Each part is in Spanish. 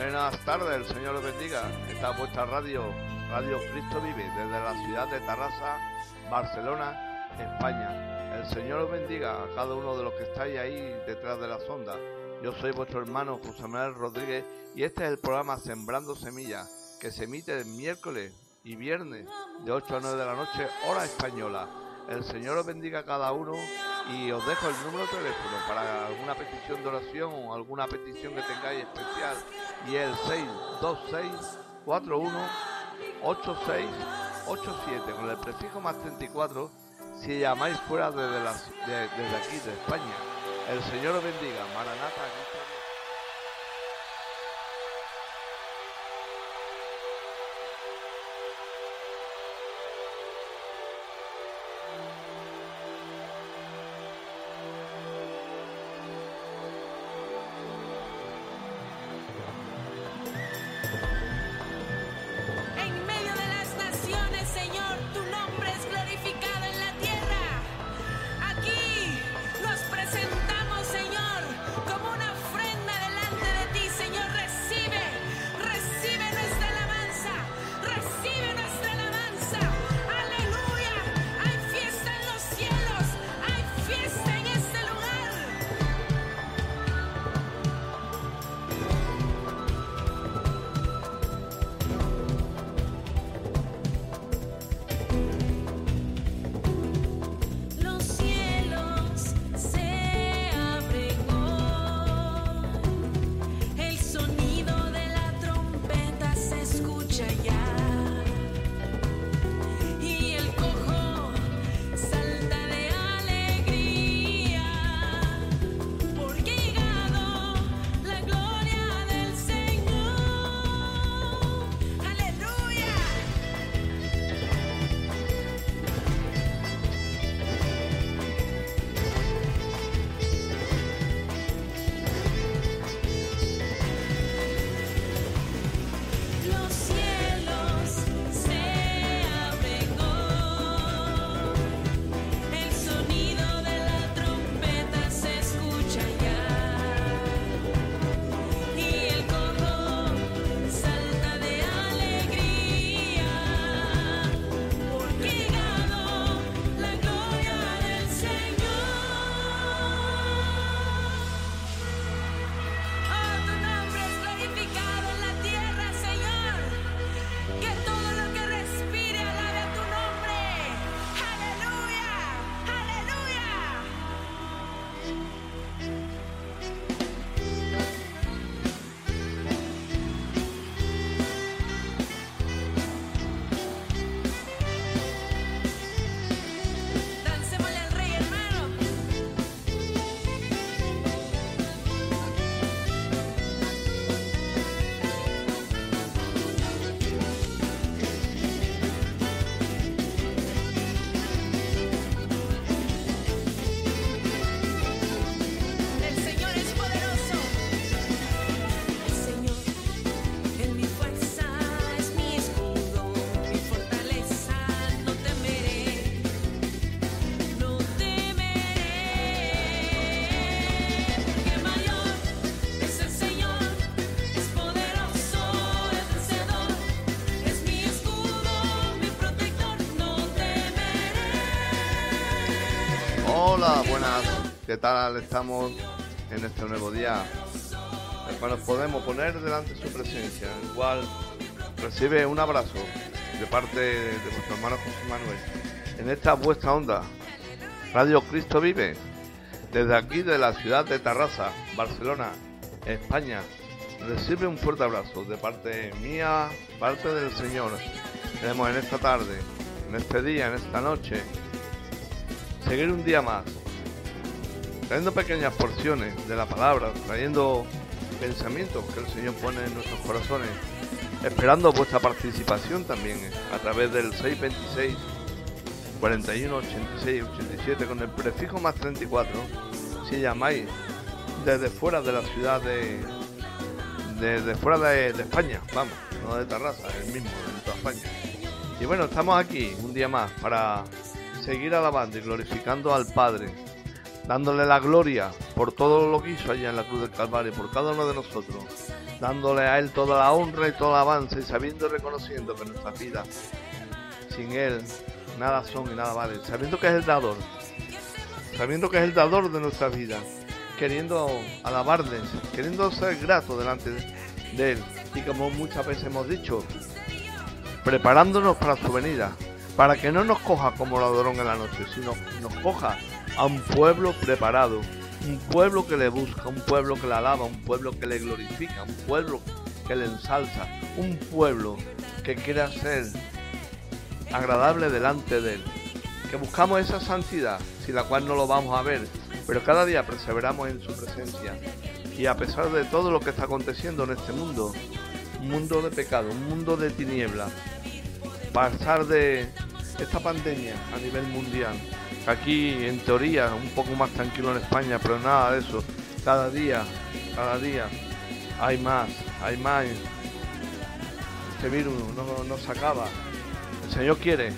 Buenas tardes, el Señor los bendiga. Esta es vuestra radio, Radio Cristo Vive, desde la ciudad de Tarrasa, Barcelona, España. El Señor os bendiga a cada uno de los que estáis ahí detrás de la sonda. Yo soy vuestro hermano José Manuel Rodríguez y este es el programa Sembrando Semillas, que se emite el miércoles y viernes de 8 a 9 de la noche, hora española. El Señor os bendiga a cada uno y os dejo el número de teléfono para alguna petición de oración o alguna petición que tengáis especial y el 626 41 8687 con el prefijo más 34 si llamáis fuera desde, las, desde aquí de España. El Señor os bendiga. Maranata. Hola, buenas. ¿Qué tal estamos en este nuevo día? Hermanos, podemos poner delante su presencia, en cual recibe un abrazo de parte de vuestro hermano José Manuel. En esta vuestra onda, Radio Cristo Vive, desde aquí de la ciudad de Tarrasa, Barcelona, España, recibe un fuerte abrazo de parte mía, parte del Señor. Tenemos en esta tarde, en este día, en esta noche, seguir un día más, trayendo pequeñas porciones de la palabra, trayendo pensamientos que el Señor pone en nuestros corazones, esperando vuestra participación también a través del 626 41 86 87 con el prefijo más 34 si llamáis desde fuera de la ciudad de desde fuera de, España, vamos, no de Tarrasa, el mismo, en toda España. Y bueno, estamos aquí un día más para seguir alabando y glorificando al Padre, dándole la gloria por todo lo que hizo allá en la cruz del Calvario, por cada uno de nosotros, dándole a Él toda la honra y todo el avance, y sabiendo y reconociendo que nuestras vidas sin Él nada son y nada valen, sabiendo que es el dador, sabiendo que es el dador de nuestras vidas, queriendo alabarle, queriendo ser grato delante de Él, y como muchas veces hemos dicho, preparándonos para su venida, para que no nos coja como ladrón en la noche, sino nos coja a un pueblo preparado, un pueblo que le busca, un pueblo que le alaba, un pueblo que le glorifica, un pueblo que le ensalza, un pueblo que quiera ser agradable delante de él, que buscamos esa santidad, sin la cual no lo vamos a ver, pero cada día perseveramos en su presencia. Y a pesar de todo lo que está aconteciendo en este mundo, un mundo de pecado, un mundo de tinieblas, pasar de esta pandemia a nivel mundial, aquí en teoría un poco más tranquilo en España, pero nada de eso, cada día, cada día hay más, hay más. Este virus no, no se acaba. El Señor quiere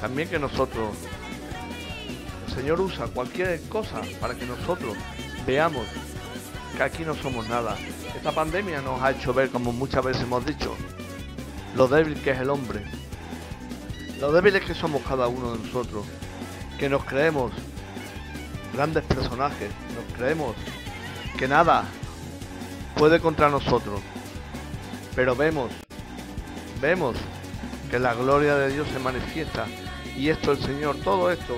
también que nosotros, el Señor usa cualquier cosa para que nosotros veamos que aquí no somos nada. Esta pandemia nos ha hecho ver, como muchas veces hemos dicho, lo débil que es el hombre, lo débiles que somos cada uno de nosotros, que nos creemos grandes personajes, nos creemos que nada puede contra nosotros, pero vemos, vemos que la gloria de Dios se manifiesta y esto el Señor, todo esto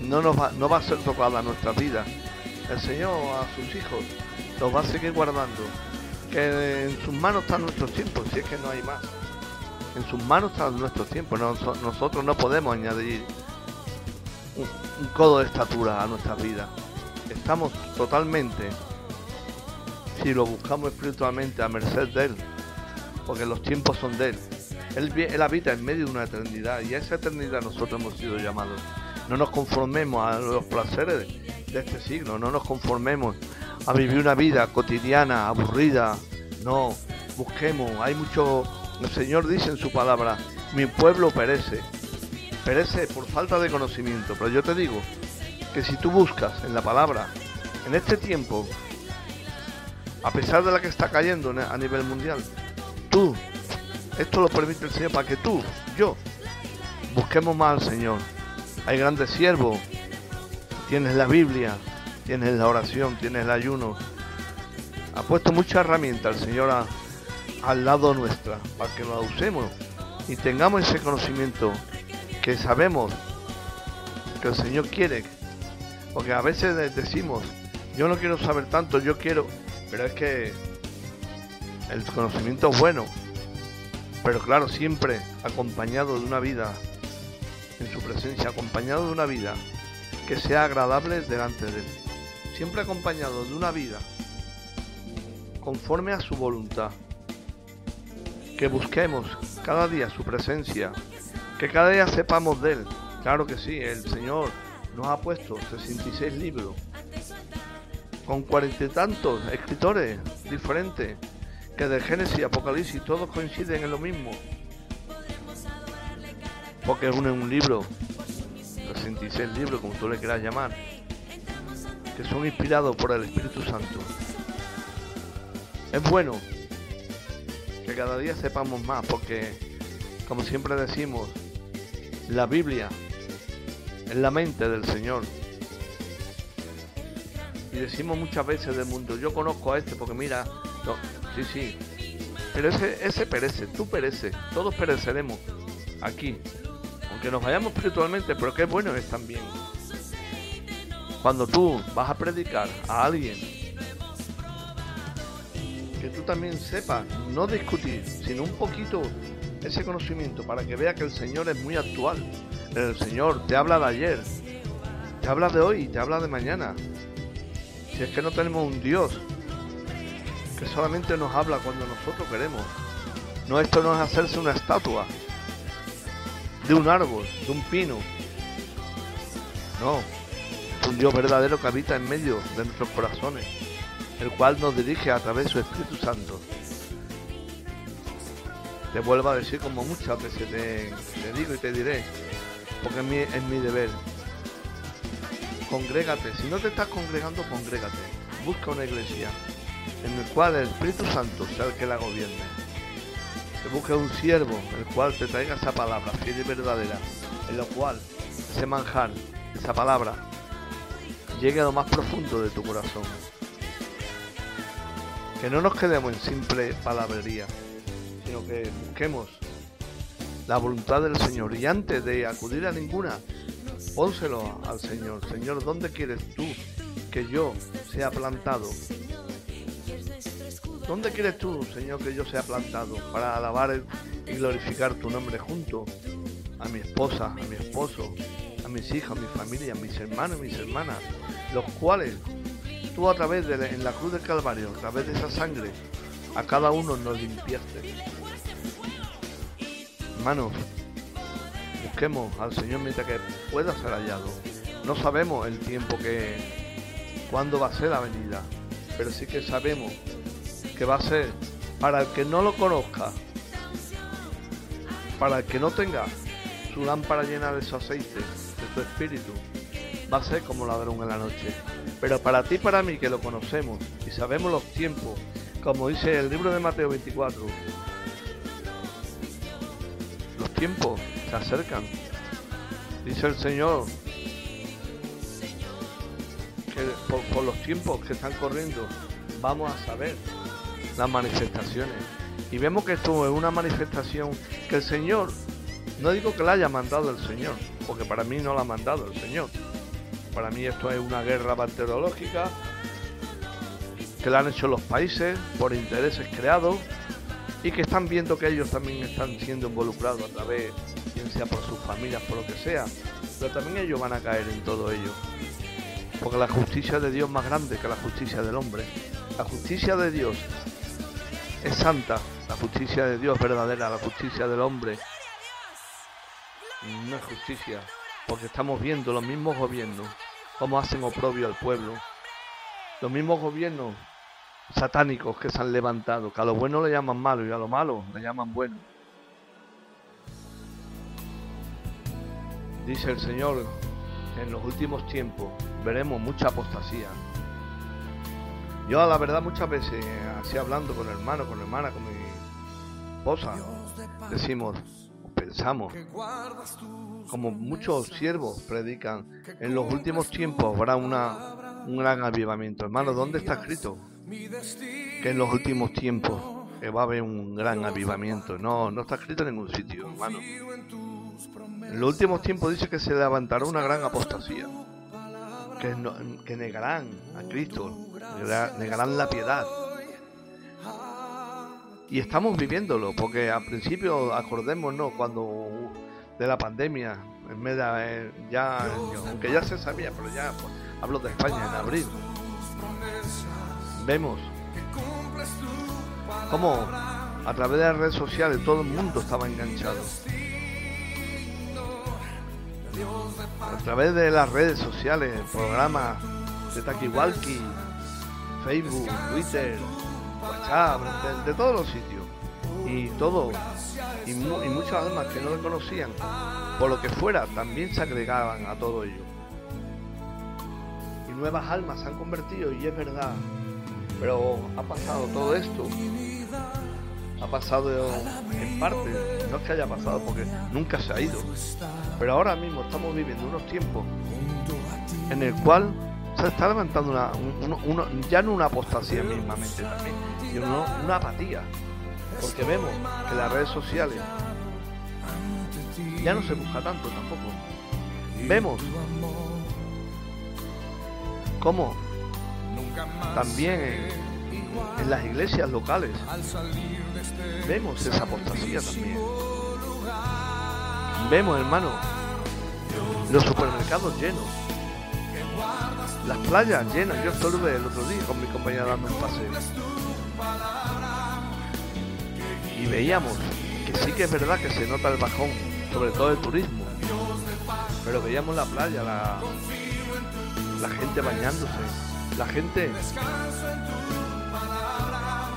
no nos va, no va a ser tocada nuestra vida. El Señor a sus hijos los va a seguir guardando. Que en sus manos están nuestros tiempos, si es que no hay más. En sus manos están nuestros tiempos. nosotros no podemos añadir un, codo de estatura a nuestra vida. Estamos totalmente, si lo buscamos espiritualmente, a merced de Él. Porque los tiempos son de Él. Él, él habita en medio de una eternidad y a esa eternidad nosotros hemos sido llamados. No nos conformemos a los placeres de este siglo, no nos conformemos a vivir una vida cotidiana, aburrida. No, busquemos, hay mucho el Señor dice en su palabra, mi pueblo perece. Perece por falta de conocimiento. Pero yo te digo que si tú buscas en la palabra, en este tiempo, a pesar de la que está cayendo a nivel mundial, tú, esto lo permite el Señor para que tú, yo, busquemos más al Señor. Hay grandes siervos, tienes la Biblia, tienes la oración, tienes el ayuno. Ha puesto mucha herramienta el Señor a, al lado nuestra, para que lo usemos y tengamos ese conocimiento que sabemos que el Señor quiere. Porque a veces decimos, yo no quiero saber tanto, yo quiero, pero es que el conocimiento es bueno, pero claro, siempre acompañado de una vida en su presencia, acompañado de una vida que sea agradable delante de Él. Siempre acompañado de una vida conforme a su voluntad que busquemos cada día su presencia, que cada día sepamos de Él. Claro que sí, el Señor nos ha puesto 66 libros con cuarenta y tantos escritores diferentes que de Génesis Apocalipsis todos coinciden en lo mismo. Porque es un libro, 66 libros, como tú le quieras llamar, que son inspirados por el Espíritu Santo. Es bueno que cada día sepamos más, porque como siempre decimos, la Biblia es la mente del Señor. Y decimos muchas veces del mundo, yo conozco a este porque mira, sí, sí, pero ese, ese perece, tú pereces, todos pereceremos aquí, aunque nos vayamos espiritualmente, pero qué bueno es también. Cuando tú vas a predicar a alguien que tú también sepas, no discutir, sino un poquito ese conocimiento para que vea que el Señor es muy actual. El Señor te habla de ayer, te habla de hoy, te habla de mañana. Si es que no tenemos un Dios que solamente nos habla cuando nosotros queremos. No, esto no es hacerse una estatua de un árbol, de un pino. No, es un Dios verdadero que habita en medio de nuestros corazones el cual nos dirige a través de su Espíritu Santo. Te vuelvo a decir como muchas veces te, digo y te diré, porque es mi, deber. congrégate. Si no te estás congregando, congrégate. Busca una iglesia en el cual el Espíritu Santo sea el que la gobierne. Que busque un siervo, el cual te traiga esa palabra fiel y verdadera, en lo cual ese manjar, esa palabra, llegue a lo más profundo de tu corazón. Que no nos quedemos en simple palabrería, sino que busquemos la voluntad del Señor. Y antes de acudir a ninguna, pónselo al Señor. Señor, ¿dónde quieres tú que yo sea plantado? ¿Dónde quieres tú, Señor, que yo sea plantado para alabar y glorificar tu nombre junto a mi esposa, a mi esposo, a mis hijos, a mi familia, a mis hermanos y mis hermanas, los cuales a través de en la cruz del Calvario, a través de esa sangre, a cada uno nos limpiaste. Hermanos, busquemos al Señor mientras que pueda ser hallado. No sabemos el tiempo que, cuándo va a ser la venida, pero sí que sabemos que va a ser para el que no lo conozca, para el que no tenga su lámpara llena de su aceite, de su espíritu, va a ser como ladrón en la noche. Pero para ti y para mí que lo conocemos y sabemos los tiempos, como dice el libro de Mateo 24, tiempos se acercan. Dice el Señor que por, los tiempos que están corriendo vamos a saber las manifestaciones. Y vemos que esto es una manifestación que el Señor, no digo que la haya mandado el Señor, porque para mí no la ha mandado el Señor. Para mí esto es una guerra bacteriológica que la han hecho los países por intereses creados y que están viendo que ellos también están siendo involucrados a través, bien sea por sus familias, por lo que sea, pero también ellos van a caer en todo ello. Porque la justicia de Dios es más grande que la justicia del hombre. La justicia de Dios es santa, la justicia de Dios es verdadera, la justicia del hombre no es justicia, porque estamos viendo los mismos gobiernos cómo hacen oprobio al pueblo. Los mismos gobiernos satánicos que se han levantado, que a lo bueno le llaman malo y a lo malo le llaman bueno. Dice el Señor que en los últimos tiempos veremos mucha apostasía. Yo a la verdad muchas veces, así hablando con hermano, con hermana, con mi esposa, decimos, pensamos, como muchos siervos predican, en los últimos tiempos habrá una, un gran avivamiento. Hermano, ¿dónde está escrito? que en los últimos tiempos va a haber un gran avivamiento. No, no está escrito en ningún sitio, hermano. En los últimos tiempos dice que se levantará una gran apostasía, que, que negarán a Cristo, negarán la piedad. Y estamos viviéndolo, porque al principio, acordémonos, cuando de la pandemia, en medio, eh, ya, aunque ya se sabía, pero ya pues, hablo de España en abril, vemos cómo a través de las redes sociales todo el mundo estaba enganchado. A través de las redes sociales, programas de Takiwalki, Facebook, Twitter, De, todos los sitios. Y todo, y, y muchas almas que no le conocían, por lo que fuera, también se agregaban a todo ello. Y nuevas almas se han convertido, y es verdad, pero ha pasado todo esto. Ha pasado en parte, no es que haya pasado porque nunca se ha ido. Pero ahora mismo estamos viviendo unos tiempos en el cual se está levantando una, ya no una apostasía mismamente también, sino una apatía. Porque vemos que las redes sociales ya no se busca tanto tampoco. Vemos cómo también en, las iglesias locales vemos esa apostasía también. Vemos, hermano, los supermercados llenos, las playas llenas. Yo estuve el otro día con mi compañera dando un paseo. Y veíamos que sí que es verdad que se nota el bajón, sobre todo el turismo. Pero veíamos la playa, la, la gente bañándose, la gente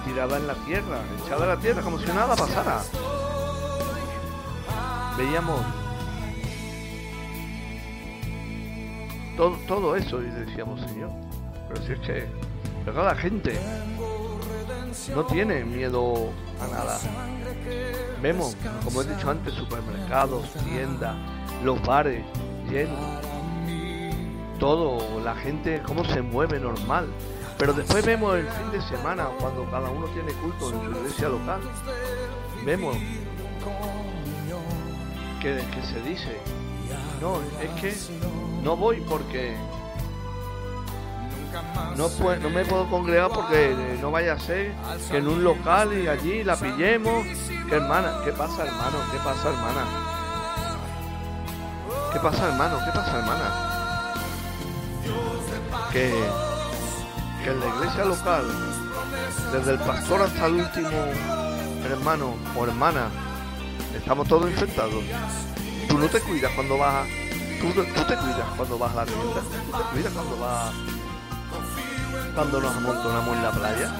tirada en la tierra, echada en la tierra, como si nada pasara. Veíamos todo, eso y decíamos, Señor, pero si es que pero la gente no tiene miedo a nada. Vemos, como he dicho antes, supermercados, tiendas, los bares llenos. Todo, la gente, cómo se mueve normal. Pero después vemos el fin de semana, cuando cada uno tiene culto en su iglesia local. Vemos que, que se dice, no, es que no voy porque no, no me puedo congregar porque no vaya a ser que en un local y allí la pillemos. ¿Qué hermana? ¿Qué pasa, hermano? ¿Qué pasa, hermana? ¿Qué pasa, hermano? ¿Qué pasa, hermana? Que, que en la iglesia local, desde el pastor hasta el último hermano o hermana, estamos todos infectados. Tú no te cuidas cuando vas a... Tú, te cuidas cuando vas a la tienda. Tú te cuidas cuando vas cuando nos amontonamos en la playa?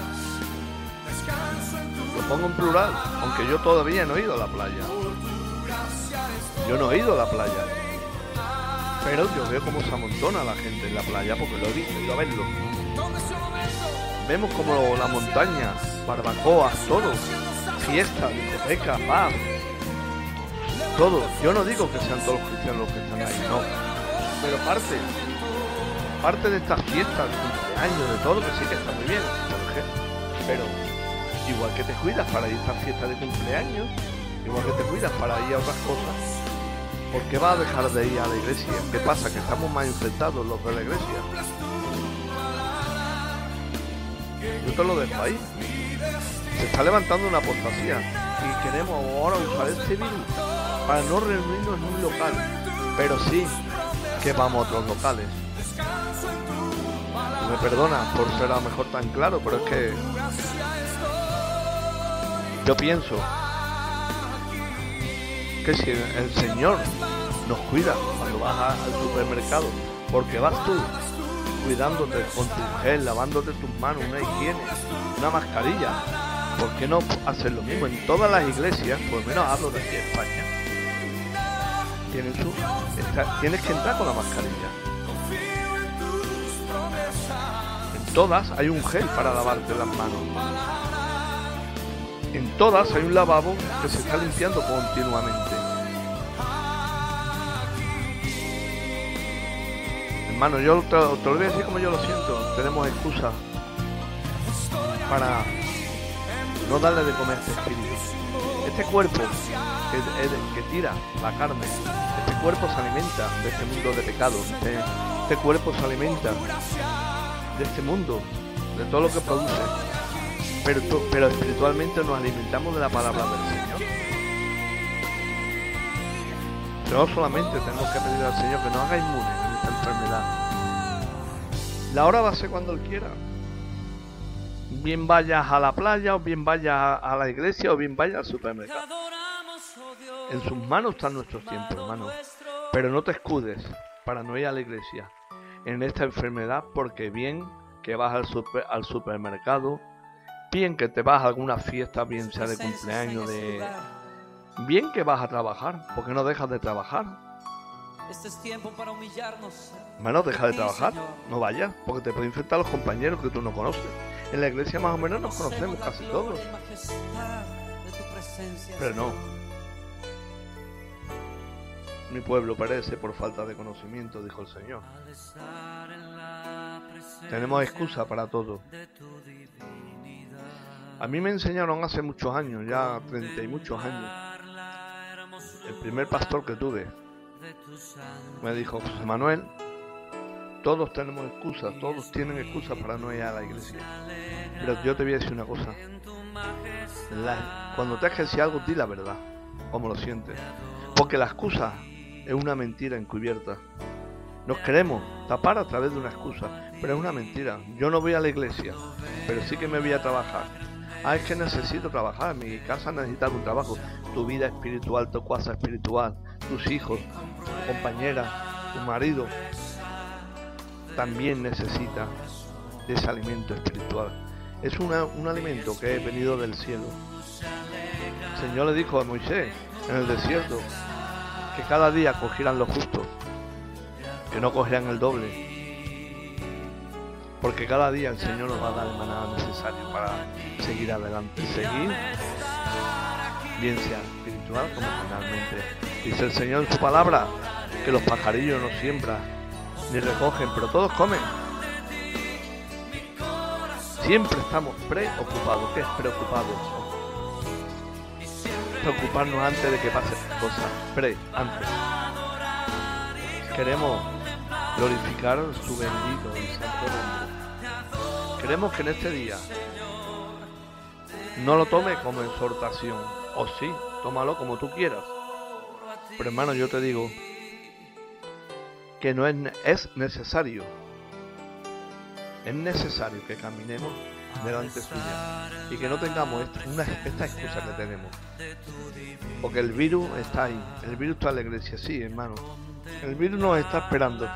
Lo pongo en plural, aunque yo todavía no he ido a la playa. Yo no he ido a la playa. Pero yo veo cómo se amontona la gente en la playa porque lo he visto, ido a verlo. Vemos como la montaña, barbacoas, todo, fiesta, discoteca, paz, todo. Yo no digo que sean todos los cristianos los que están ahí, no. Pero parte, parte de estas fiestas, años, de todo, que sí que está muy bien, pero igual que te cuidas para ir a esta fiesta de cumpleaños, igual que te cuidas para ir a otras cosas, ¿por qué vas a dejar de ir a la iglesia? ¿Qué pasa? Que estamos más infectados los de la iglesia. Yo te lo dejo ahí. Se está levantando una apostasía y queremos ahora usar este virus para no reunirnos en un local, pero sí que vamos a otros locales me perdona por ser a lo mejor tan claro, pero es que yo pienso que si el Señor nos cuida cuando vas al supermercado, porque vas tú cuidándote con tu gel, lavándote tus manos, una higiene, una mascarilla, ¿por qué no hacer lo mismo? En todas las iglesias, por lo menos hablo de aquí en España, tienes que entrar con la mascarilla todas hay un gel para lavarte las manos. En todas hay un lavabo que se está limpiando continuamente. Hermano, yo te, lo voy a decir como yo lo siento. Tenemos excusa para no darle de comer este espíritu. Este cuerpo que, que, tira la carne, este cuerpo se alimenta de este mundo de pecado. Este, este cuerpo se alimenta de este mundo, de todo lo que produce. Pero, pero espiritualmente nos alimentamos de la palabra del Señor. No solamente tenemos que pedir al Señor que nos haga inmunes en esta enfermedad. La hora va a ser cuando Él quiera. Bien vayas a la playa, o bien vayas a la iglesia, o bien vayas al supermercado. En sus manos están nuestros tiempos, hermano. Pero no te escudes para no ir a la iglesia en esta enfermedad porque bien que vas al, super, al supermercado, bien que te vas a alguna fiesta, bien sea de cumpleaños, de... Bien que vas a trabajar, porque no dejas de trabajar. Este es tiempo para humillarnos. Bueno, deja de trabajar, no vayas, porque te pueden infectar los compañeros que tú no conoces. En la iglesia más o menos nos conocemos casi todos. Pero no, mi pueblo perece por falta de conocimiento, dijo el Señor. Tenemos excusa para todo. A mí me enseñaron hace muchos años, ya treinta y muchos años, el primer pastor que tuve me dijo, José Manuel, todos tenemos excusas, todos tienen excusas para no ir a la iglesia. Pero yo te voy a decir una cosa. cuando te hagas algo, di la verdad, como lo sientes. Porque la excusa es una mentira encubierta. Nos queremos tapar a través de una excusa, pero es una mentira. Yo no voy a la iglesia, pero sí que me voy a trabajar. Ah, es que necesito trabajar, mi casa necesita un trabajo. Tu vida espiritual, tu casa espiritual, tus hijos, tu compañera, tu marido, también necesita de ese alimento espiritual. Es un alimento que he venido del cielo. El Señor le dijo a Moisés en el desierto, que cada día cogieran lo justo. que no cogerán el doble. Porque cada día el Señor nos va a dar el maná necesario para seguir adelante, seguir, bien sea espiritual como finalmente. Dice el Señor en su palabra que los pajarillos no siembran ni recogen, pero todos comen. Siempre estamos preocupados. ¿Qué es preocupados? Preocuparnos antes de que pasen cosas. Pre, antes. Queremos glorificar su bendito y santo nombre. Queremos que en este día no lo tome como exhortación. O sí, tómalo como tú quieras. Pero hermano, yo te digo que no es, es necesario es necesario que caminemos delante suya y que no tengamos una, esta excusa que tenemos. Porque el virus está ahí, el virus está en la iglesia, sí, hermano. El virus nos está esperando.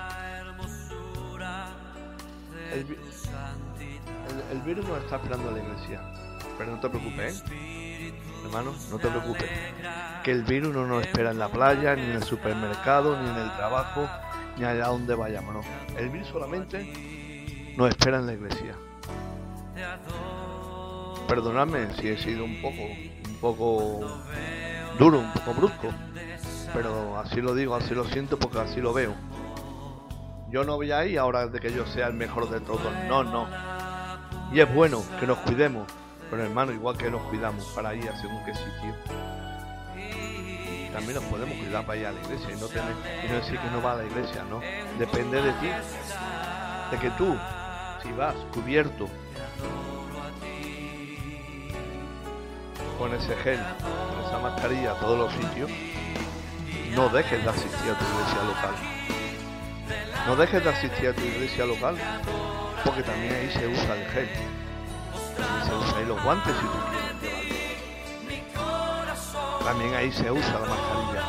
El, virus nos está esperando en la iglesia. Pero no te preocupes, ¿eh? hermano, no te preocupes. Que el virus no nos espera en la playa, ni en el supermercado, ni en el trabajo, ni allá donde vayamos, no. El virus solamente nos espera en la iglesia. Perdonadme si he sido un poco, un poco duro, un poco brusco, pero así lo digo, así lo siento porque así lo veo. Yo no voy ahí ahora de que yo sea el mejor de todos, no, no. Y es bueno que nos cuidemos, pero hermano, igual que nos cuidamos para ir a según qué sitio. También nos podemos cuidar para ir a la iglesia y no, tener, y no decir que no va a la iglesia, ¿no? Depende de ti, de que tú si vas cubierto con ese gel, con esa mascarilla a todos los sitios, no dejes de asistir a tu iglesia local. No dejes de asistir a tu iglesia local, porque también ahí se usa el gel. También se usa ahí los guantes si tú quieres llevarlos. También ahí se usa la mascarilla.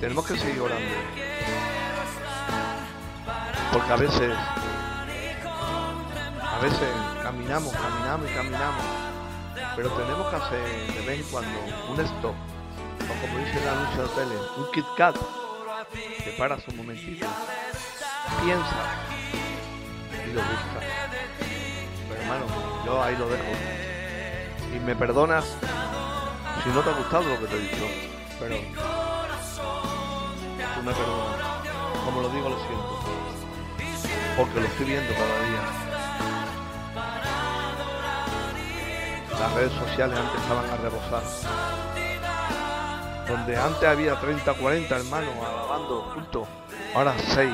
Tenemos que seguir orando porque a veces, veces caminamos, caminamos y caminamos, pero tenemos que hacer de vez en cuando un stop, o como dice el anuncio de tele, un Kit Kat, que paras un momentito, piensa y lo busca. Pero hermano, yo ahí lo dejo. Y me perdonas si no te ha gustado lo que te he dicho, pero tú me perdonas. Como lo digo, lo siento porque lo estoy viendo cada día. Las redes sociales antes estaban a rebosar. Donde antes había 30, 40 hermanos alabando juntos, ahora 6,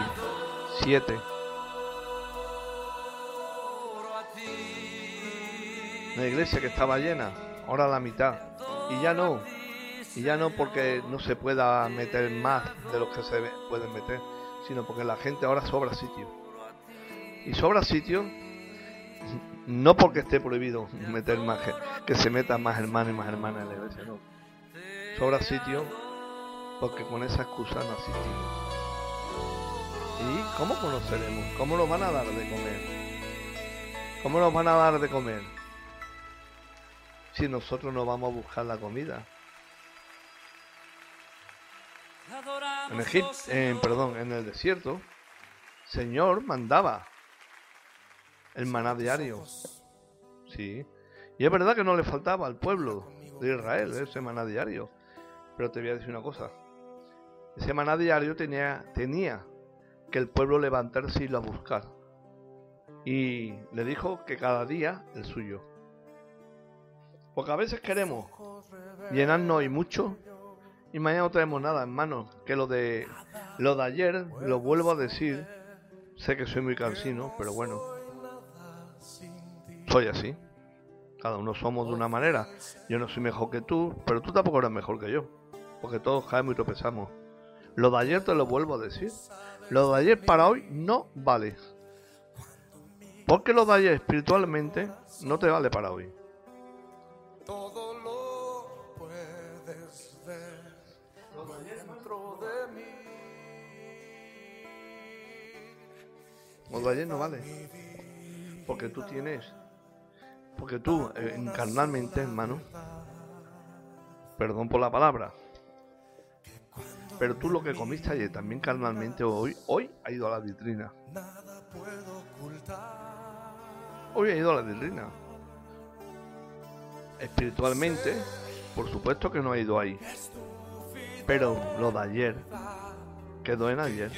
7. La iglesia que estaba llena, ahora la mitad. Y ya no. Y ya no porque no se pueda meter más de lo que se pueden meter, sino porque la gente ahora sobra sitio y sobra sitio, no porque esté prohibido meter más que se metan más hermanos y más hermanas en la iglesia, no. Sobra sitio porque con esa excusa no asistimos. ¿Y cómo conoceremos? ¿Cómo nos van a dar de comer? ¿Cómo nos van a dar de comer? Si nosotros no vamos a buscar la comida. En Egipto, perdón, en el desierto, Señor mandaba el maná diario. Sí. Y es verdad que no le faltaba al pueblo de Israel ese maná diario. Pero te voy a decir una cosa. Ese maná diario tenía, tenía que el pueblo levantarse y irlo a buscar. Y le dijo que cada día el suyo. Porque a veces queremos llenarnos y mucho y mañana no tenemos nada, hermano. Que lo de lo de ayer, lo vuelvo a decir. Sé que soy muy cansino, pero bueno, soy así. Cada uno somos de una manera. Yo no soy mejor que tú, pero tú tampoco eres mejor que yo. Porque todos caemos y tropezamos. Lo de ayer te lo vuelvo a decir. Lo de ayer para hoy no vale. Porque lo de ayer espiritualmente no te vale para hoy. Todo lo puedes ver Lo de ayer no vale. Porque tú tienes porque tú, eh, encarnalmente, hermano, perdón por la palabra, Pero tú lo que comiste ayer también carnalmente hoy, hoy ha ido a la vitrina. Hoy ha ido a la vitrina. Espiritualmente, por supuesto que no ha ido ahí. Pero lo de ayer quedó en ayer.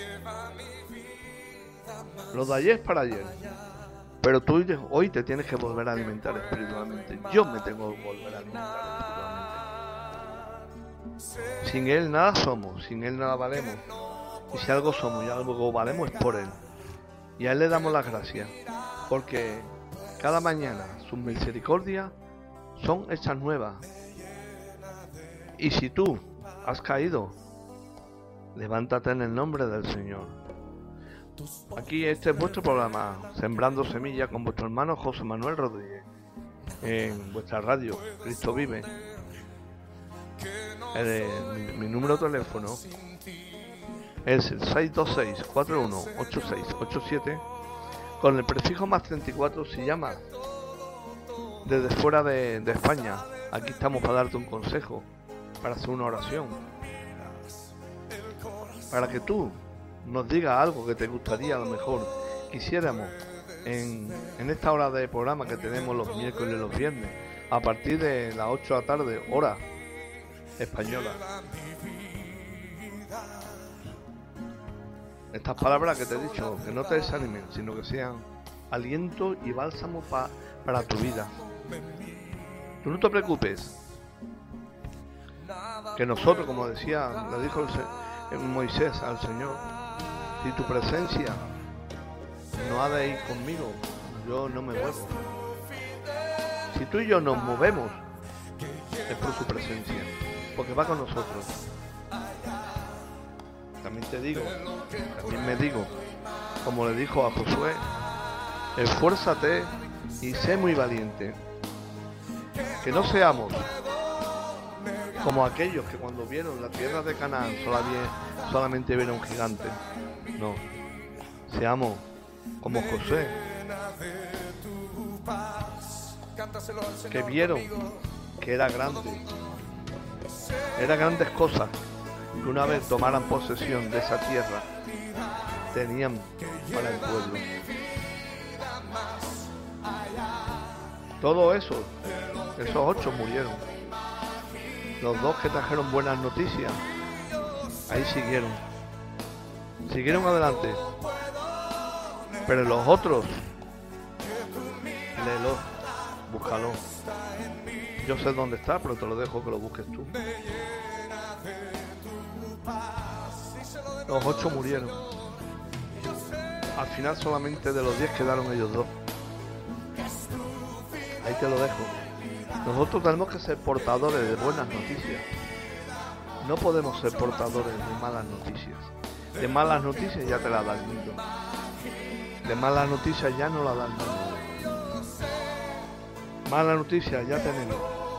Lo de ayer es para ayer. Pero tú hoy te tienes que volver a alimentar espiritualmente. Yo me tengo que volver a alimentar espiritualmente. Sin Él nada somos, sin Él nada valemos. Y si algo somos y algo valemos es por Él. Y a Él le damos las gracias. Porque cada mañana sus misericordias son hechas nuevas. Y si tú has caído, levántate en el nombre del Señor. Aquí este es vuestro programa, Sembrando Semillas con vuestro hermano José Manuel Rodríguez, en vuestra radio, Cristo Vive. mi, número de teléfono es el 626-418687 con el prefijo más 34 si llamas desde fuera de España. Aquí estamos para darte un consejo para hacer una oración. Para que tú nos digas algo que te gustaría a lo mejor quisiéramos en, esta hora de programa que tenemos los miércoles y los viernes, a partir de las 8 de la tarde, hora española. Estas palabras que te he dicho, que no te desanimen, sino que sean aliento y bálsamo para tu vida. Tú no te preocupes, que nosotros, como decía, le dijo Moisés al Señor, si tu presencia no ha de ir conmigo, yo no me muevo. Si tú y yo nos movemos, es por su presencia, porque va con nosotros. También te digo, también me digo, como le dijo a Josué, esfuérzate y sé muy valiente. Que no seamos como aquellos que cuando vieron la tierra de Canaán solamente vieron gigante. No, seamos como José, que vieron que era grande, eran grandes cosas que una vez tomaran posesión de esa tierra, tenían para el pueblo. Todo eso, esos ocho murieron los dos que trajeron buenas noticias, ahí siguieron. Siguieron adelante. Pero los otros, léelo, búscalo. Yo sé dónde está, pero te lo dejo que lo busques tú. Los ocho murieron. Al final solamente de los diez quedaron ellos dos. Ahí te lo dejo. Nosotros tenemos que ser portadores de buenas noticias. No podemos ser portadores de malas noticias. De malas noticias ya te la da el mundo. De malas noticias ya no la da el mundo. Malas noticias ya tenemos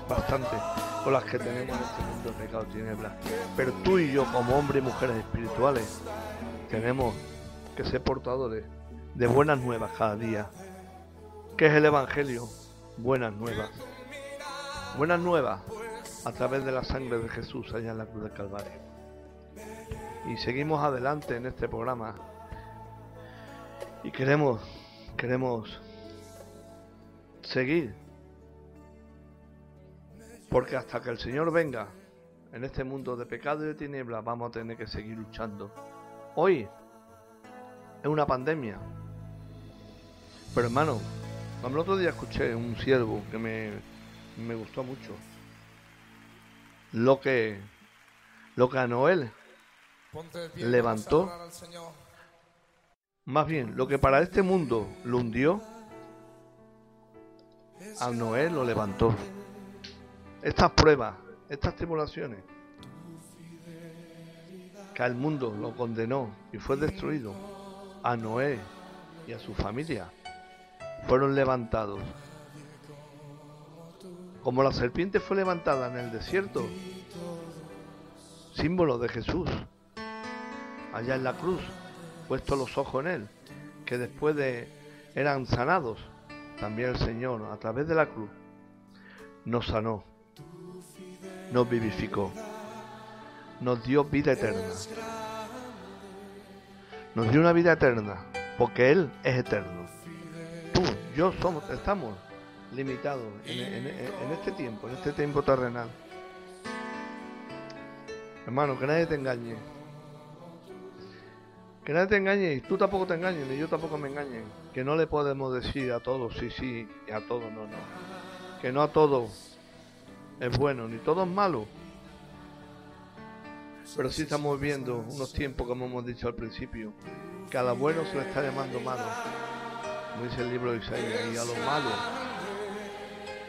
bastante con las que tenemos en este mundo pecado tinieblas. Pero tú y yo como hombres y mujeres espirituales tenemos que ser portadores de buenas nuevas cada día. ¿Qué es el Evangelio? Buenas nuevas. Buenas nuevas a través de la sangre de Jesús allá en la cruz del Calvario. Y seguimos adelante en este programa. Y queremos, queremos seguir. Porque hasta que el Señor venga en este mundo de pecado y de tinieblas vamos a tener que seguir luchando. Hoy es una pandemia. Pero hermano, el otro día escuché un siervo que me me gustó mucho. Lo que, lo que a Noel levantó, más bien, lo que para este mundo lo hundió, a Noé lo levantó. Estas pruebas, estas tribulaciones, que al mundo lo condenó y fue destruido, a Noé y a su familia, fueron levantados como la serpiente fue levantada en el desierto, símbolo de Jesús, allá en la cruz, puesto los ojos en él, que después de eran sanados, también el Señor a través de la cruz nos sanó, nos vivificó. nos dio vida eterna. Nos dio una vida eterna, porque Él es eterno. Tú, yo somos, estamos limitados en, en este tiempo, en este tiempo terrenal. Hermano, que nadie te engañe. Que nadie te engañe y tú tampoco te engañes, ni yo tampoco me engañen. Que no le podemos decir a todos sí, sí, y a todos no, no. Que no a todos es bueno, ni todo es malo. Pero sí estamos viendo unos tiempos, como hemos dicho al principio, que a lo bueno se le está llamando malo, como dice el libro de Isaías, y a lo malo,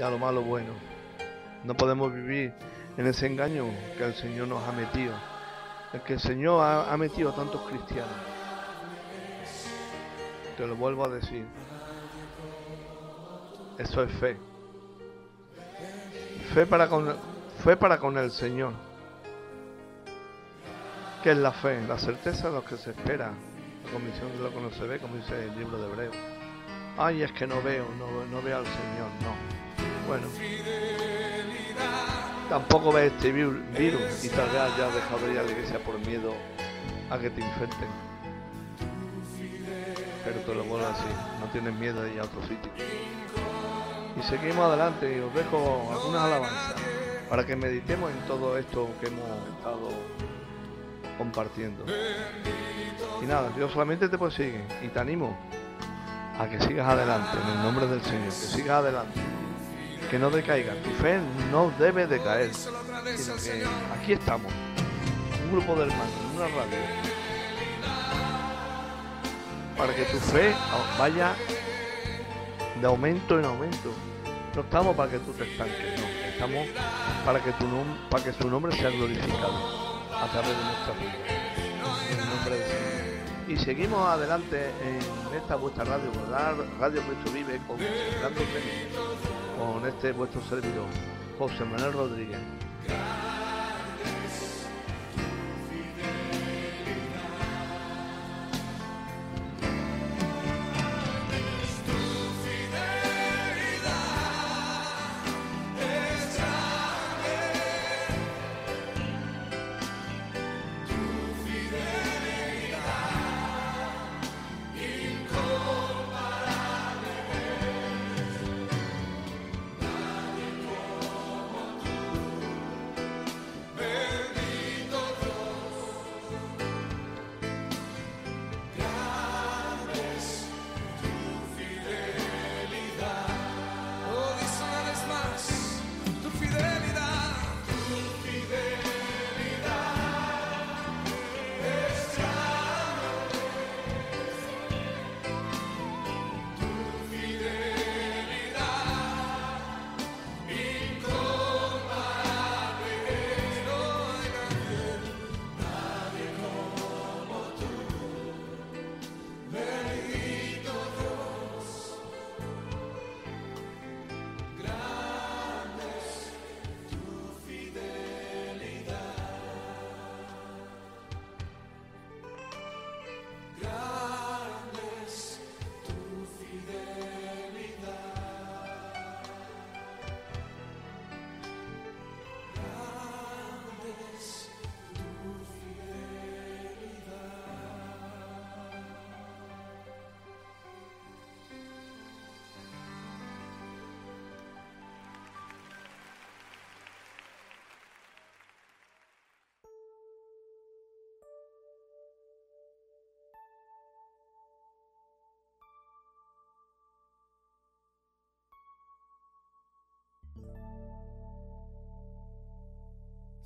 a lo malo bueno. No podemos vivir en ese engaño que el Señor nos ha metido, el que el Señor ha, ha metido a tantos cristianos. Te lo vuelvo a decir. Eso es fe. Fe para con, para con el Señor. ¿Qué es la fe? La certeza de lo que se espera. La comisión de lo que no se ve, como dice el libro de Hebreo. Ay, es que no veo, no, no veo al Señor, no. Bueno. Tampoco ves este virus y tal vez ya dejado de ir a la iglesia por miedo a que te infecten. Pero te lo vuelvo a decir, no tienes miedo de ir a otro sitio y seguimos adelante y os dejo algunas alabanzas para que meditemos en todo esto que hemos estado compartiendo. Y nada, yo solamente te persigue y te animo a que sigas adelante en el nombre del Señor, que sigas adelante, que no decaiga. Tu fe no debe decaer, que aquí estamos, un grupo de hermanos, una radio, para que tu fe vaya de aumento en aumento. No estamos para que tú te estanques, no. Estamos para que, tu para que su nombre sea glorificado a través de nuestra vida. En el nombre de Señor. Y seguimos adelante en esta vuestra radio, Radio Cristo Vive, con, con este vuestro servidor, José Manuel Rodríguez.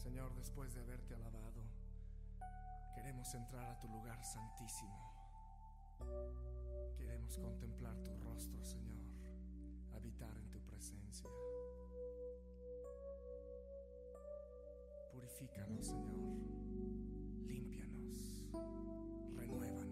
Señor, después de haberte alabado, queremos entrar a tu lugar santísimo. Queremos contemplar tu rostro, Señor, habitar en tu presencia. Purifícanos, Señor. Límpianos. Renuévanos.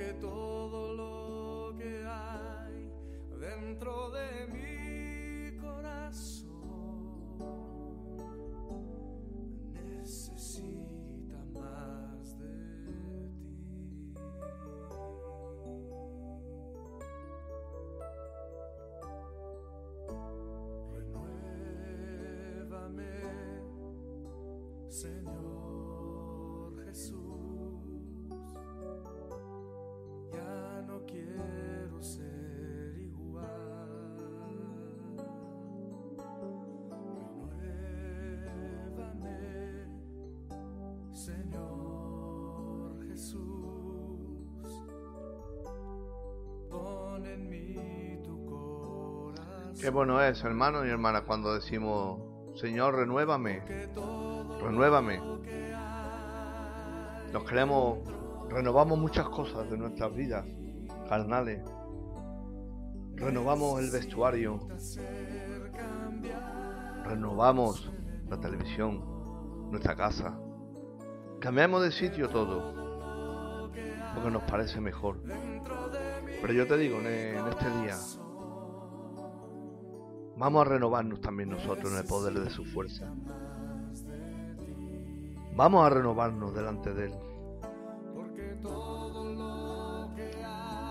Porque todo lo que hay dentro de mi corazón necesita más de ti. Renuévame, Señor Qué bueno es, hermano y hermana, cuando decimos, Señor, renuévame, renuévame. Nos queremos, renovamos muchas cosas de nuestras vidas carnales. Renovamos el vestuario, renovamos la televisión, nuestra casa. Cambiamos de sitio todo, porque nos parece mejor. Pero yo te digo, en este día, vamos a renovarnos también nosotros en el poder de su fuerza. Vamos a renovarnos delante de Él.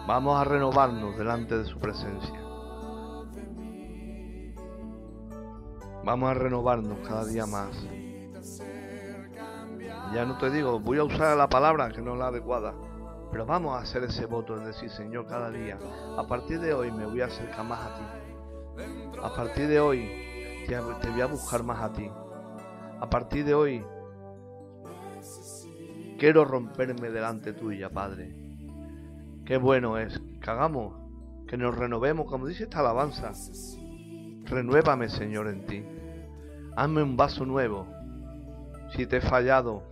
Vamos a renovarnos delante de su presencia. Vamos a renovarnos cada día más. Ya no te digo, voy a usar la palabra que no es la adecuada, pero vamos a hacer ese voto, es decir, Señor, cada día, a partir de hoy me voy a acercar más a ti. A partir de hoy te, voy a buscar más a ti. A partir de hoy quiero romperme delante tuya, Padre. Qué bueno es que hagamos, que nos renovemos, como dice esta alabanza. Renuévame, Señor, en ti. Hazme un vaso nuevo. Si te he fallado,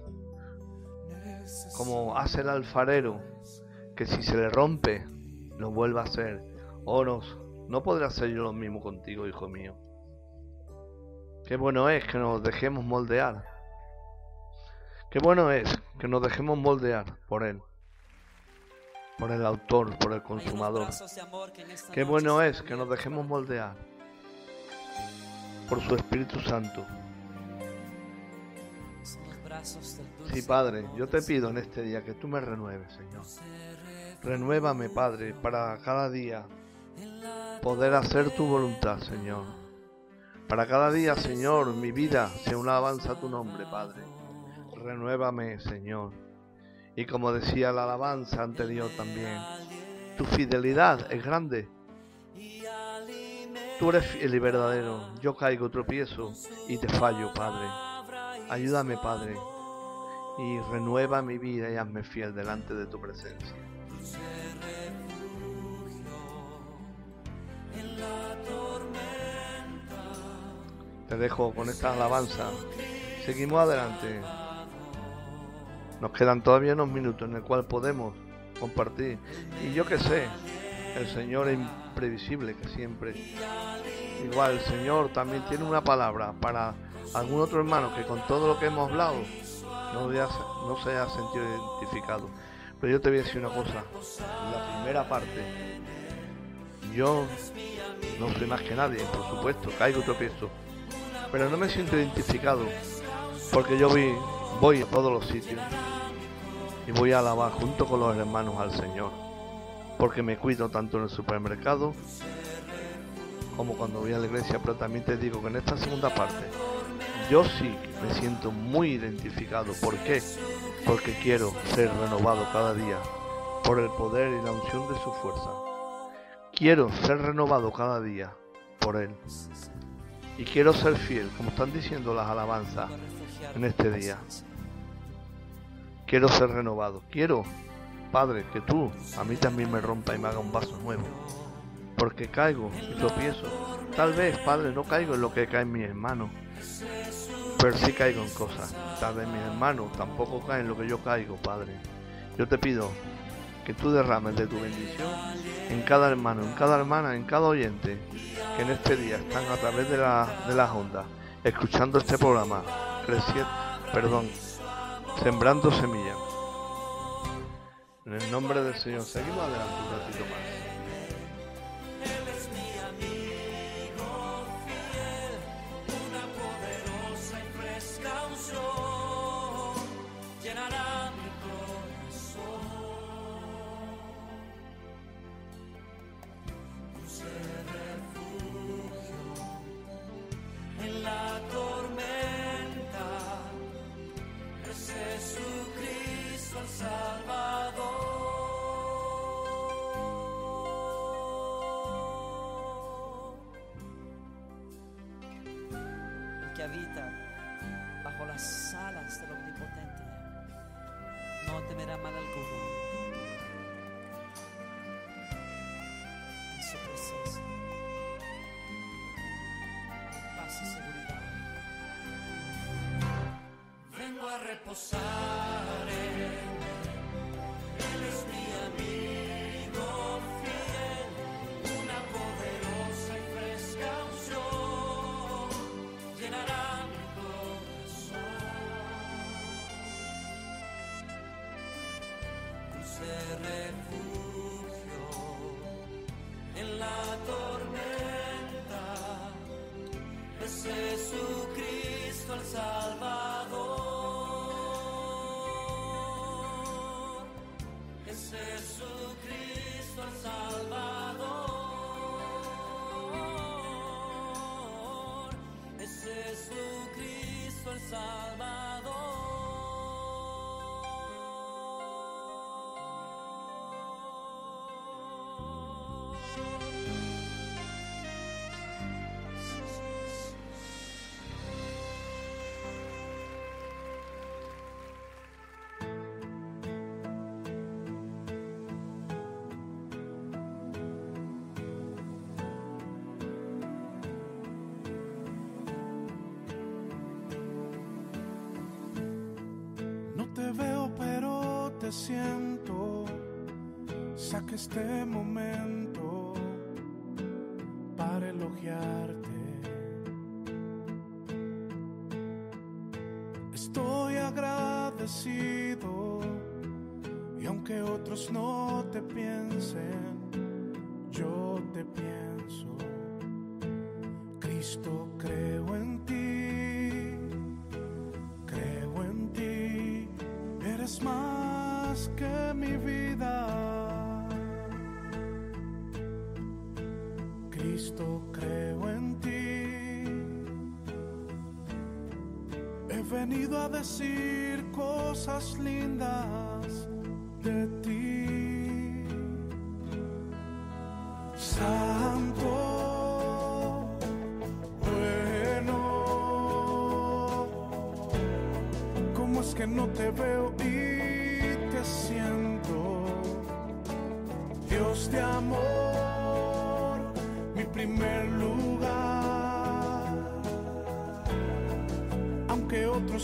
como hace el alfarero, que si se le rompe, lo vuelva a hacer. Oh, no, podré hacer yo lo mismo contigo, hijo mío. Qué bueno es que nos dejemos moldear. Qué bueno es que nos dejemos moldear por Él. Por el autor, por el consumador. Qué bueno es que nos dejemos moldear por su Espíritu Santo. Sí, Padre, yo te pido en este día que tú me renueves, Señor. Renuévame, Padre, para cada día poder hacer tu voluntad, Señor. Para cada día, Señor, mi vida sea una alabanza a tu nombre, Padre. Renuévame, Señor. Y como decía la alabanza anterior también, tu fidelidad es grande. Tú eres fiel y verdadero. Yo caigo, tropiezo y te fallo, Padre. Ayúdame, Padre. Y renueva mi vida y hazme fiel delante de tu presencia. Te dejo con esta alabanza. Seguimos adelante. Nos quedan todavía unos minutos en el cual podemos compartir. Y yo que sé, el Señor es imprevisible, que siempre. Igual el Señor también tiene una palabra para algún otro hermano que con todo lo que hemos hablado no, haya- no se haya sentido identificado. Pero yo te voy a decir una cosa. La primera parte, yo no soy más que nadie, por supuesto, caigo y tropiezo. Pero no me siento identificado porque yo voy, voy a todos los sitios y voy a alabar junto con los hermanos al Señor. Porque me cuido tanto en el supermercado como cuando voy a la iglesia, pero también te digo que en esta segunda parte yo sí me siento muy identificado. ¿Por qué? Porque quiero ser renovado cada día por el poder y la unción de su fuerza. Quiero ser renovado cada día por Él. Y quiero ser fiel, como están diciendo las alabanzas en este día. Quiero ser renovado. Quiero, Padre, que tú a mí también me rompa y me haga un vaso nuevo. Porque caigo y tropiezo. Tal vez, Padre, no caigo en lo que caen mis hermanos. Pero sí caigo en cosas. Tal vez mis hermanos tampoco caen en lo que yo caigo, Padre. Yo te pido que tú derrames de tu bendición en cada hermano, en cada hermana, en cada oyente que en este día están a través de, la, de las ondas, escuchando este programa, creciendo, perdón, sembrando semillas. En el nombre del Señor, seguimos adelante un ratito más. siento, saque este momento para elogiarte. Estoy agradecido y aunque otros no te piensen, que mi vida. Cristo, creo en ti. He venido a decir cosas lindas de ti. Santo. bueno, ¿cómo es que no te veo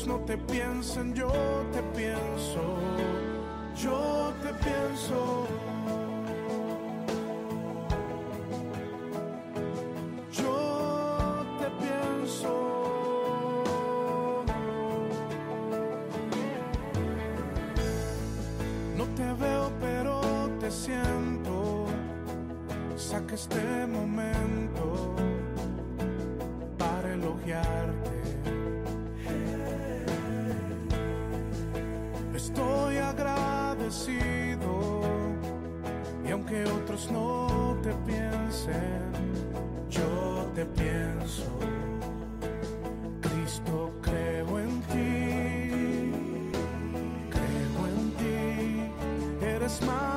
no te piensan, yo te pienso, yo te pienso. smile.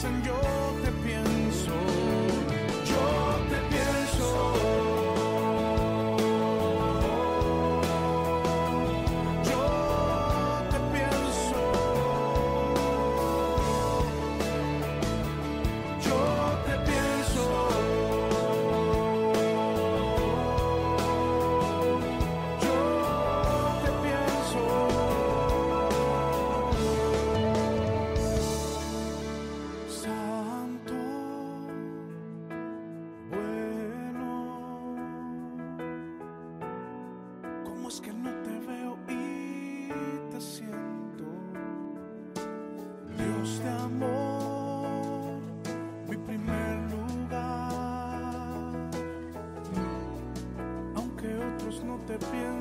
Te pienso,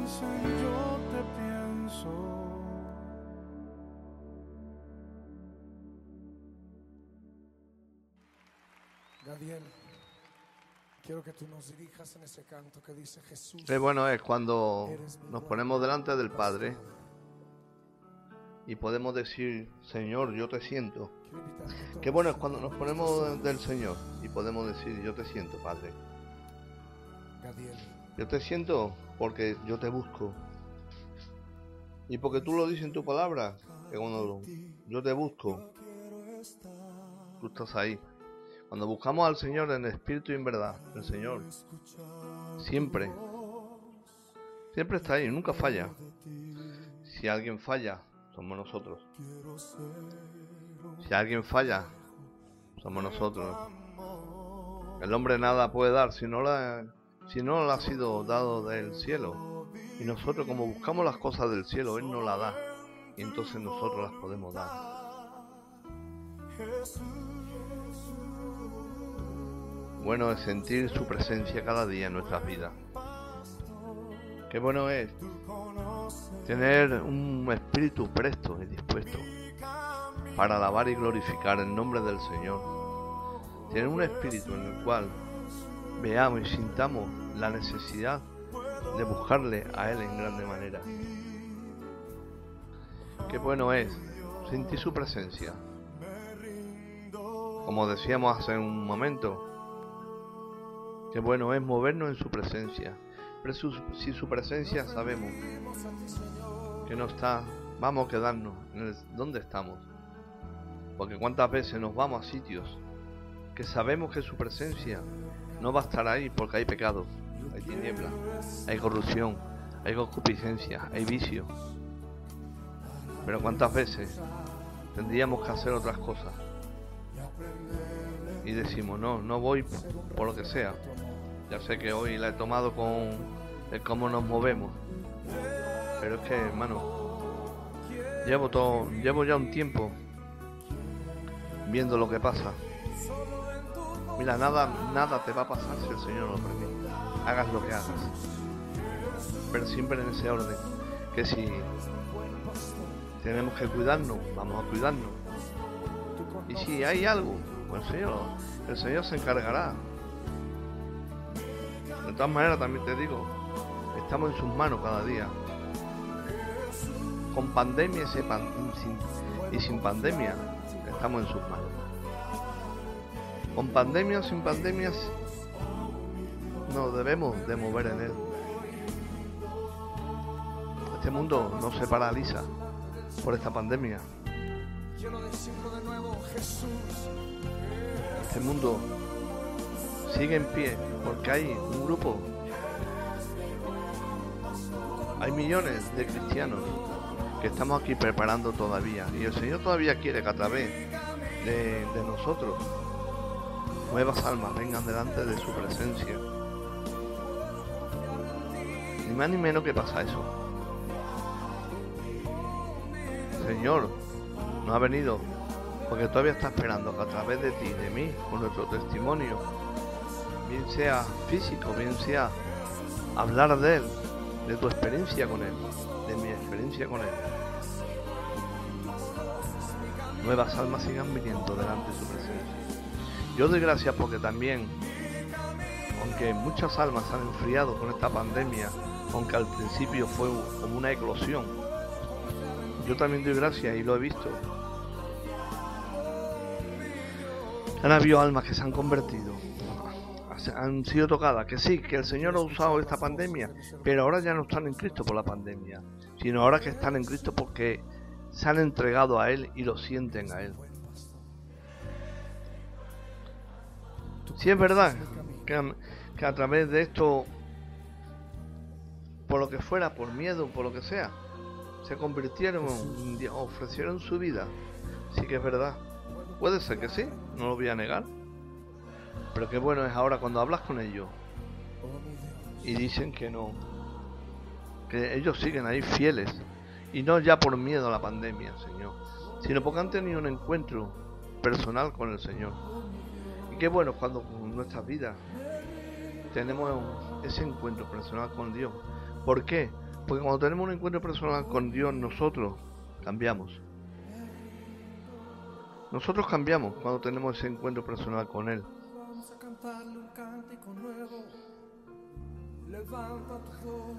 te piensen, yo te pienso. Gadiel, quiero que tú nos dirijas en ese canto que dice Jesús. Qué bueno es cuando nos ponemos delante del Padre y podemos decir, Señor, yo te siento. Qué bueno es cuando nos ponemos del Señor y podemos decir, yo te siento, Padre. Yo te siento porque yo te busco. Y porque tú lo dices en tu palabra, cuando yo te busco, tú estás ahí. Cuando buscamos al Señor en espíritu y en verdad, el Señor siempre, siempre está ahí, nunca falla. Si alguien falla, somos nosotros. Si alguien falla, somos nosotros. El hombre nada puede dar si no la, si no le ha sido dado del cielo. Y nosotros como buscamos las cosas del cielo, Él nos las da. Y entonces nosotros las podemos dar. Bueno es sentir su presencia cada día en nuestras vidas. Qué bueno es tener un espíritu presto y dispuesto para alabar y glorificar el nombre del Señor. Tener un espíritu en el cual veamos y sintamos la necesidad de buscarle a Él en grande manera. Qué bueno es sentir su presencia. Como decíamos hace un momento, qué bueno es movernos en su presencia. Pero si su presencia sabemos que no está, vamos a quedarnos en el, donde estamos. Porque cuántas veces nos vamos a sitios que sabemos que su presencia no estar ahí porque hay pecado, hay tiniebla, hay corrupción, hay concupiscencia, hay vicio. Pero cuántas veces tendríamos que hacer otras cosas. Y decimos, no, no voy por lo que sea. Ya sé que hoy la he tomado con el cómo nos movemos. Pero es que, hermano, llevo todo, llevo ya un tiempo viendo lo que pasa. Mira, nada, nada te va a pasar si el Señor lo permite. Hagas lo que hagas. Pero siempre en ese orden. Que si tenemos que cuidarnos, vamos a cuidarnos. Y si hay algo, pues el Señor, el Señor se encargará. De todas maneras, también te digo, estamos en sus manos cada día. Con pandemia y sin, pandemia, estamos en sus manos. Con pandemia o sin pandemias, nos debemos de mover en él. Este mundo no se paraliza por esta pandemia. Este mundo sigue en pie porque hay un grupo, hay millones de cristianos que estamos aquí preparando todavía. Y el Señor todavía quiere que a través de nosotros nuevas almas vengan delante de su presencia. Ni más ni menos que pasa eso. Señor, no ha venido porque todavía está esperando que a través de ti, de mí, con nuestro testimonio, bien sea físico, bien sea hablar de Él, de tu experiencia con Él, de mi experiencia con Él. Nuevas almas sigan viniendo delante de su presencia. Yo doy gracias porque también, aunque muchas almas han enfriado con esta pandemia, aunque al principio fue como una eclosión, yo también doy gracias y lo he visto Han habido almas que se han convertido, se- han sido tocadas. Que sí, que el Señor ha usado esta pandemia, pero ahora ya no están en Cristo por la pandemia, sino ahora que están en Cristo porque se han entregado a Él y lo sienten a Él. Si es verdad que a, que a través de esto, por lo que fuera, por miedo, por lo que sea, se convirtieron, ofrecieron su vida. Sí que es verdad. Puede ser que sí, no lo voy a negar. Pero qué bueno es ahora cuando hablas con ellos y dicen que no. Que ellos siguen ahí fieles. Y no ya por miedo a la pandemia, Señor. Sino porque han tenido un encuentro personal con el Señor. Qué bueno cuando en nuestras vidas tenemos ese encuentro personal con Dios. ¿Por qué? Porque cuando tenemos un encuentro personal con Dios, nosotros cambiamos. Nosotros cambiamos cuando tenemos ese encuentro personal con Él. Vamos a cantarle un cántico nuevo. Levanta tu voz.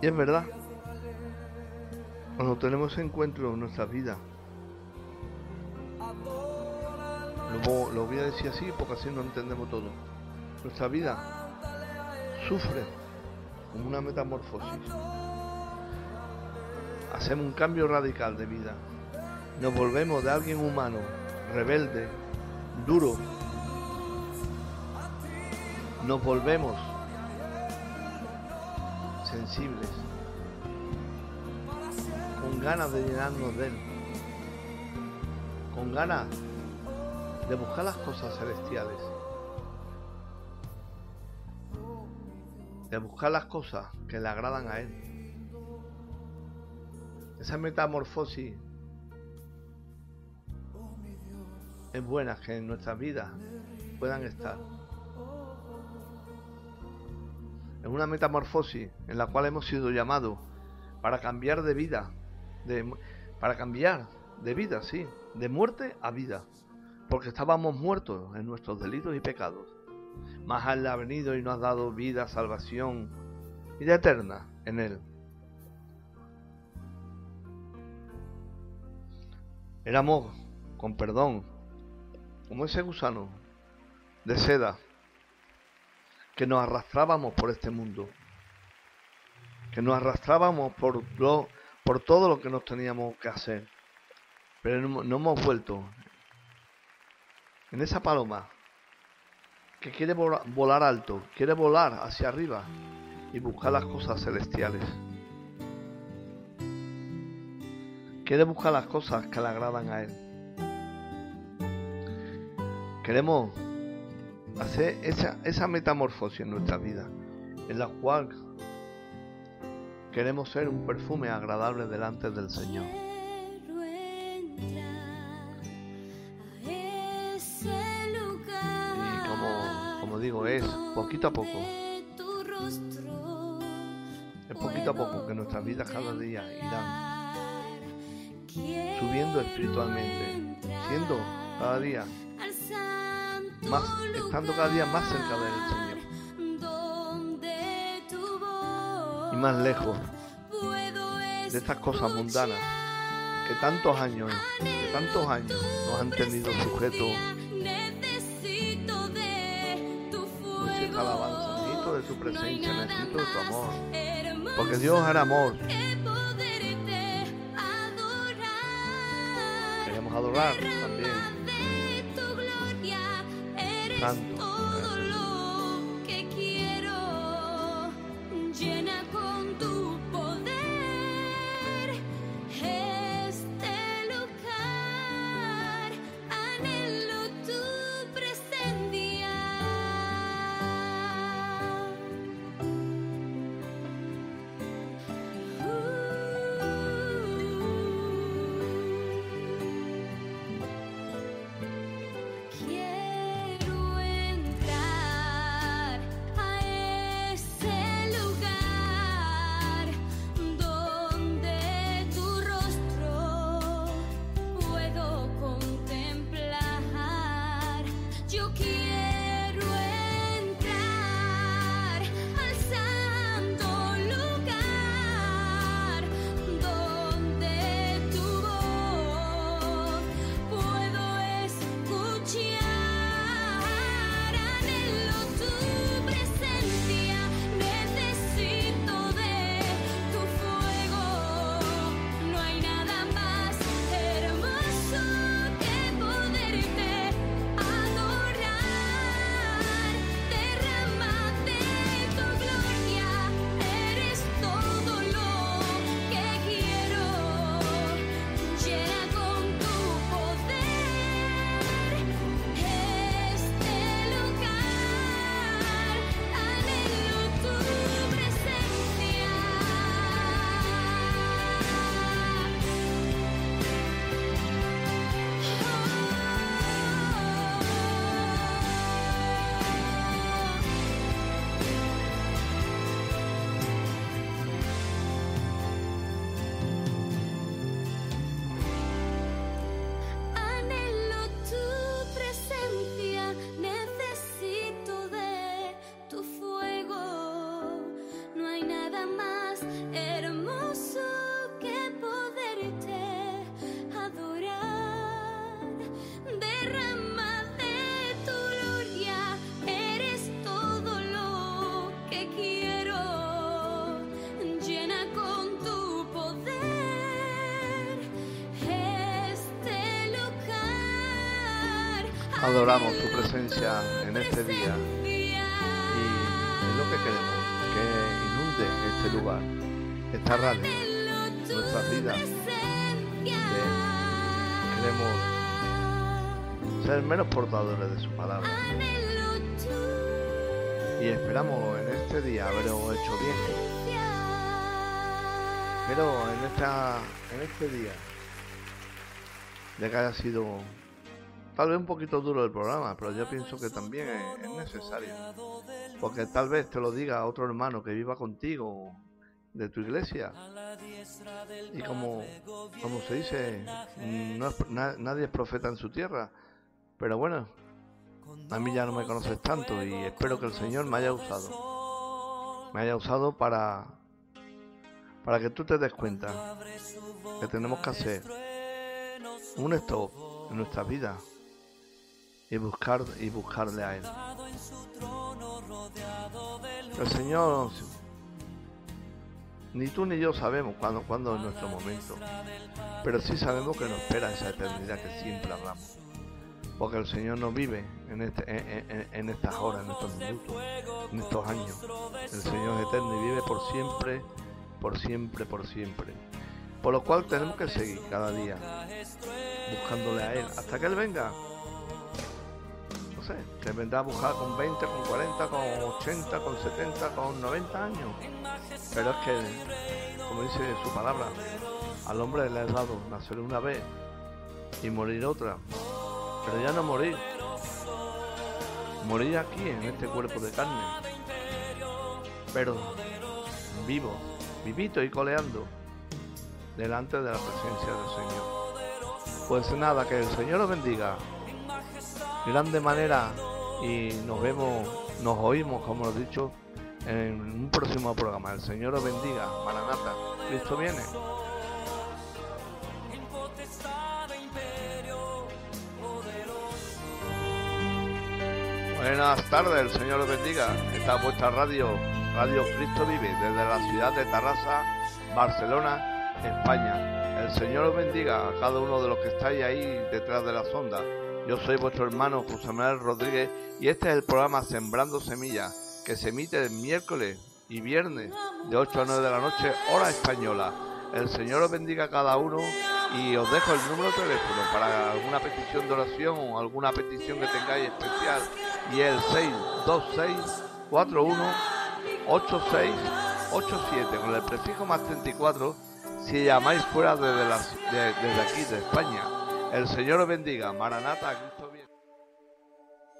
Y es verdad. Cuando tenemos ese encuentro en nuestra vida, lo, lo voy a decir así porque así no entendemos todo. Nuestra vida sufre como una metamorfosis. Hacemos un cambio radical de vida. Nos volvemos de alguien humano, rebelde, duro. Nos volvemos sensibles, con ganas de llenarnos de Él, con ganas de buscar las cosas celestiales, de buscar las cosas que le agradan a Él. Esa metamorfosis es buena que en nuestras vidas puedan estar. Es una metamorfosis en la cual hemos sido llamados para cambiar de vida, de, para cambiar de vida, sí, de muerte a vida, porque estábamos muertos en nuestros delitos y pecados. Mas Él ha venido y nos ha dado vida, salvación, vida eterna en Él. Éramos, con perdón, como ese gusano de seda que nos arrastrábamos por este mundo, que nos arrastrábamos por todo lo que nos teníamos que hacer, pero no, no hemos vuelto en esa paloma que quiere vola- volar alto, quiere volar hacia arriba y buscar las cosas celestiales. Quiere buscar las cosas que le agradan a Él. Queremos hacer esa metamorfosis en nuestra vida, en la cual queremos ser un perfume agradable delante del Señor. Es poquito a poco, es poquito a poco que nuestras vidas cada día irán subiendo espiritualmente, siendo cada día más, estando cada día más cerca del Señor y más lejos de estas cosas mundanas que tantos años, que tantos años nos han tenido sujetos. Alabanza, necesito de tu No hay presencia, nada necesito de tu más amor. Porque Dios era amor. Queremos adorar también. Santo, Adoramos su presencia en este día y es lo que queremos, que inunde este lugar, esta radio, nuestras vidas. que queremos ser menos portadores de su palabra y esperamos en este día haberlo hecho bien. Pero en esta en este día de que haya sido tal vez un poquito duro el programa, pero yo pienso que también es, es necesario. Porque tal vez te lo diga otro hermano que viva contigo de tu iglesia. Y como, como se dice, nadie es profeta en su tierra. Pero bueno, a mí ya no me conoces tanto y espero que el Señor me haya usado. Me haya usado para, para que tú te des cuenta que tenemos que hacer un stop en nuestra vida y buscar y buscarle a él. El Señor ni tú ni yo sabemos cuándo, cuándo es nuestro momento, pero sí sabemos que nos espera esa eternidad que siempre hablamos. Porque el Señor no vive en, este, en, en- en estas horas, en estos minutos, en estos años. El Señor es eterno y vive por siempre, por siempre, por siempre. Por lo cual tenemos que seguir cada día buscándole a Él hasta que Él venga. Sé, vendrá a buscar con 20, con 40, con 80, con 70, con 90 años. Pero es que, como dice su palabra, al hombre le ha dado nacer una vez y morir otra. Pero ya no morir. Morir aquí, en este cuerpo de carne. Pero vivo, vivito y coleando delante de la presencia del Señor. Pues nada, que el Señor os bendiga. Grande manera y nos vemos, nos oímos, como os he dicho, en un próximo programa. El Señor os bendiga. Maranata. Cristo viene. Buenas tardes, el Señor os bendiga. Esta es vuestra radio, Radio Cristo Vive, desde la ciudad de Tarrasa, Barcelona, España. El Señor os bendiga a cada uno de los que estáis ahí detrás de la sonda. Yo soy vuestro hermano José Manuel Rodríguez y este es el programa Sembrando Semillas, que se emite el miércoles y viernes de 8 a 9 de la noche, hora española. El Señor os bendiga a cada uno y os dejo el número de teléfono para alguna petición de oración o alguna petición que tengáis especial y el 626 41 8687 con el prefijo más 34 si llamáis fuera desde, de- desde aquí de España. El Señor bendiga. Maranata,